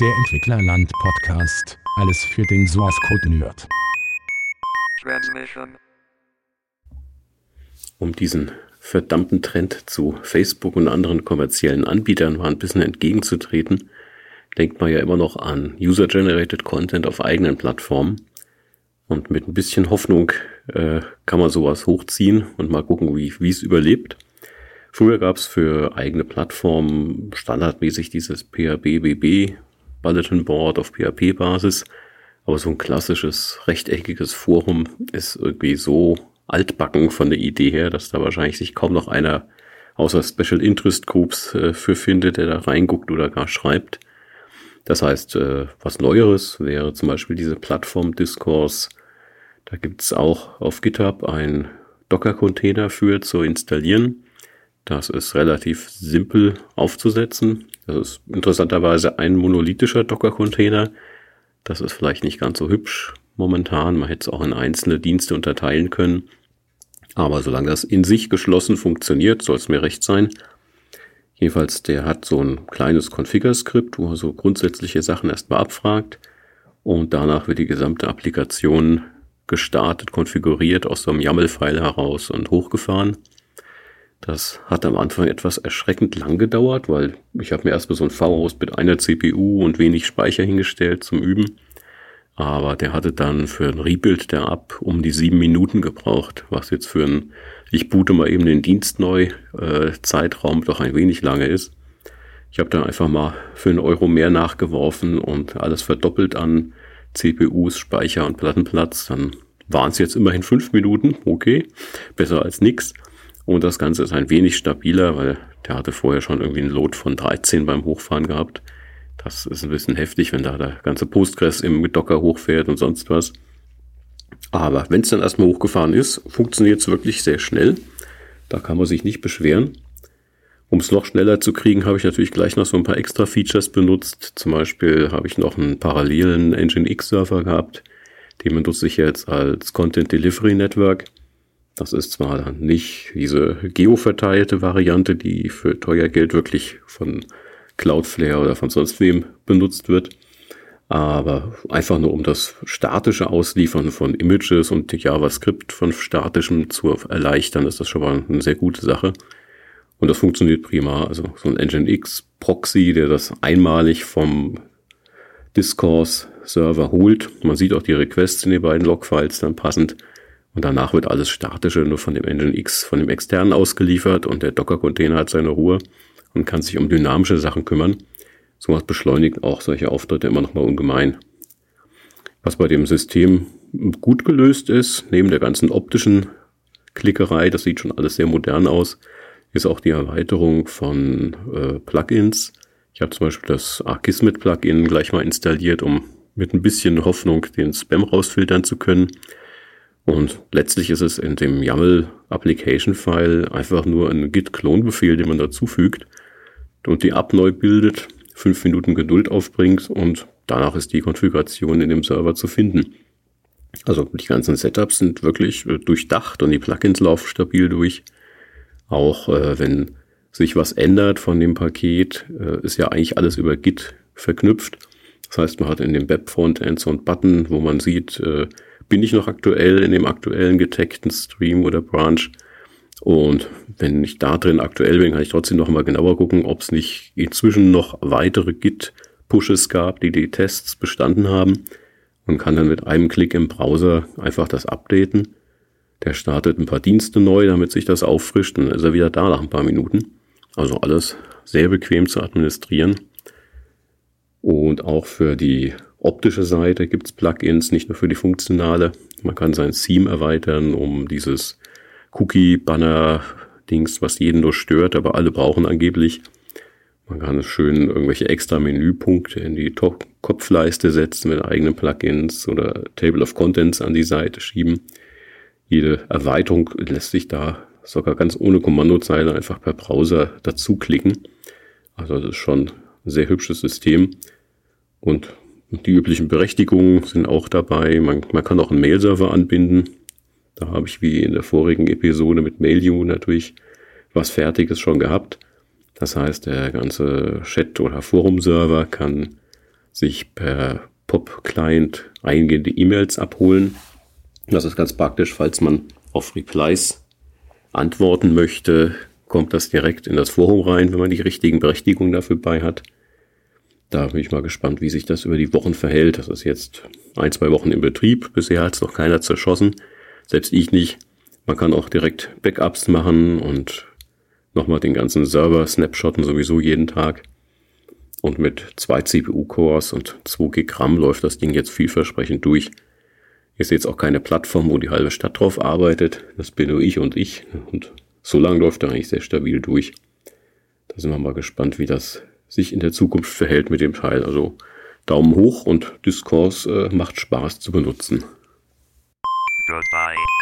Der Entwicklerland Podcast. Alles für den Source Code Nerd. Um diesen verdammten Trend zu Facebook und anderen kommerziellen Anbietern mal ein bisschen entgegenzutreten, denkt man ja immer noch an User-Generated Content auf eigenen Plattformen. Und mit ein bisschen Hoffnung äh, kann man sowas hochziehen und mal gucken, wie wie es überlebt. Früher gab es für eigene Plattformen standardmäßig dieses PHP-BB Bulletin Board auf PHP-Basis. Aber so ein klassisches rechteckiges Forum ist irgendwie so altbacken von der Idee her, dass da wahrscheinlich sich kaum noch einer außer Special Interest Groups äh, für findet, der da reinguckt oder gar schreibt. Das heißt, äh, was Neueres wäre zum Beispiel diese Plattform Discourse. Da gibt's auch auf GitHub ein Docker-Container für zu installieren. Das ist relativ simpel aufzusetzen. Das ist interessanterweise ein monolithischer Docker-Container. Das ist vielleicht nicht ganz so hübsch momentan. Man hätte es auch in einzelne Dienste unterteilen können. Aber solange das in sich geschlossen funktioniert, soll es mir recht sein. Jedenfalls, der hat so ein kleines Configure-Skript, wo er so grundsätzliche Sachen erstmal abfragt. Und danach wird die gesamte Applikation gestartet, konfiguriert aus so einem YAML-File heraus und hochgefahren. Das hat am Anfang etwas erschreckend lang gedauert, weil ich habe mir erstmal so ein V-Host mit einer CPU und wenig Speicher hingestellt zum Üben. Aber der hatte dann für ein Rebuild der App um die sieben Minuten gebraucht, was jetzt für ein ich boote mal eben den Dienst neu äh, Zeitraum doch ein wenig lange ist. Ich habe dann einfach mal für einen Euro mehr nachgeworfen und alles verdoppelt an CPUs, Speicher und Plattenplatz. Dann waren es jetzt immerhin fünf Minuten, okay, besser als nix. Und das Ganze ist ein wenig stabiler, weil der hatte vorher schon irgendwie einen Load von 13 beim Hochfahren gehabt. Das ist ein bisschen heftig, wenn da der ganze Postgres im Docker hochfährt und sonst was. Aber wenn es dann erstmal hochgefahren ist, funktioniert es wirklich sehr schnell. Da kann man sich nicht beschweren. Um es noch schneller zu kriegen, habe ich natürlich gleich noch so ein paar extra Features benutzt. Zum Beispiel habe ich noch einen parallelen Nginx-Server gehabt. Den benutze ich jetzt als Content Delivery Network. Das ist zwar dann nicht diese geoverteilte Variante, die für teuer Geld wirklich von Cloudflare oder von sonst wem benutzt wird, aber einfach nur um das statische Ausliefern von Images und JavaScript von statischem zu erleichtern, ist das schon mal eine sehr gute Sache. Und das funktioniert prima. Also so ein Nginx Proxy, der das einmalig vom Discourse Server holt. Man sieht auch die Requests in den beiden Logfiles dann passend. Und danach wird alles statische nur von dem Nginx, von dem externen ausgeliefert und der Docker-Container hat seine Ruhe und kann sich um dynamische Sachen kümmern. Sowas beschleunigt auch solche Auftritte immer noch mal ungemein. Was bei dem System gut gelöst ist, neben der ganzen optischen Klickerei, das sieht schon alles sehr modern aus, ist auch die Erweiterung von äh, Plugins. Ich habe zum Beispiel das Arkismet-Plugin gleich mal installiert, um mit ein bisschen Hoffnung den Spam rausfiltern zu können. Und letztlich ist es in dem YAML Application File einfach nur ein Git-Clone-Befehl, den man dazufügt und die App neu bildet, fünf Minuten Geduld aufbringt und danach ist die Konfiguration in dem Server zu finden. Also die ganzen Setups sind wirklich äh, durchdacht und die Plugins laufen stabil durch. Auch äh, wenn sich was ändert von dem Paket, äh, ist ja eigentlich alles über Git verknüpft. Das heißt, man hat in dem Web-Frontend so einen Button, wo man sieht, äh, bin ich noch aktuell in dem aktuellen getagten Stream oder Branch. Und wenn ich da drin aktuell bin, kann ich trotzdem noch mal genauer gucken, ob es nicht inzwischen noch weitere Git-Pushes gab, die die Tests bestanden haben. Und kann dann mit einem Klick im Browser einfach das updaten. Der startet ein paar Dienste neu, damit sich das auffrischt. Und dann ist er wieder da nach ein paar Minuten. Also alles sehr bequem zu administrieren. Und auch für die optische Seite gibt's Plugins, nicht nur für die funktionale. Man kann sein Theme erweitern, um dieses Cookie-Banner-Dings, was jeden nur stört, aber alle brauchen angeblich. Man kann es schön irgendwelche extra Menüpunkte in die Top Kopfleiste setzen mit eigenen Plugins oder Table of Contents an die Seite schieben. Jede Erweiterung lässt sich da sogar ganz ohne Kommandozeile einfach per Browser dazu klicken. Also das ist schon ein sehr hübsches System. Und die üblichen Berechtigungen sind auch dabei. Man, man kann auch einen Mail-Server anbinden. Da habe ich wie in der vorigen Episode mit MailU natürlich was Fertiges schon gehabt. Das heißt, der ganze Chat- oder Forum-Server kann sich per POP-Client eingehende E-Mails abholen. Das ist ganz praktisch, falls man auf Replies antworten möchte, kommt das direkt in das Forum rein, wenn man die richtigen Berechtigungen dafür bei hat. Da bin ich mal gespannt, wie sich das über die Wochen verhält. Das ist jetzt ein, zwei Wochen im Betrieb. Bisher hat es noch keiner zerschossen. Selbst ich nicht. Man kann auch direkt Backups machen und nochmal den ganzen Server snapshotten sowieso jeden Tag. Und mit zwei CPU-Cores und 2 Gig RAM läuft das Ding jetzt vielversprechend durch. Ist jetzt auch keine Plattform, wo die halbe Stadt drauf arbeitet. Das bin nur ich und ich. Und so lange läuft er eigentlich sehr stabil durch. Da sind wir mal gespannt, wie das sich in der Zukunft verhält mit dem Teil. Also Daumen hoch und Discourse äh, macht Spaß zu benutzen. Goodbye.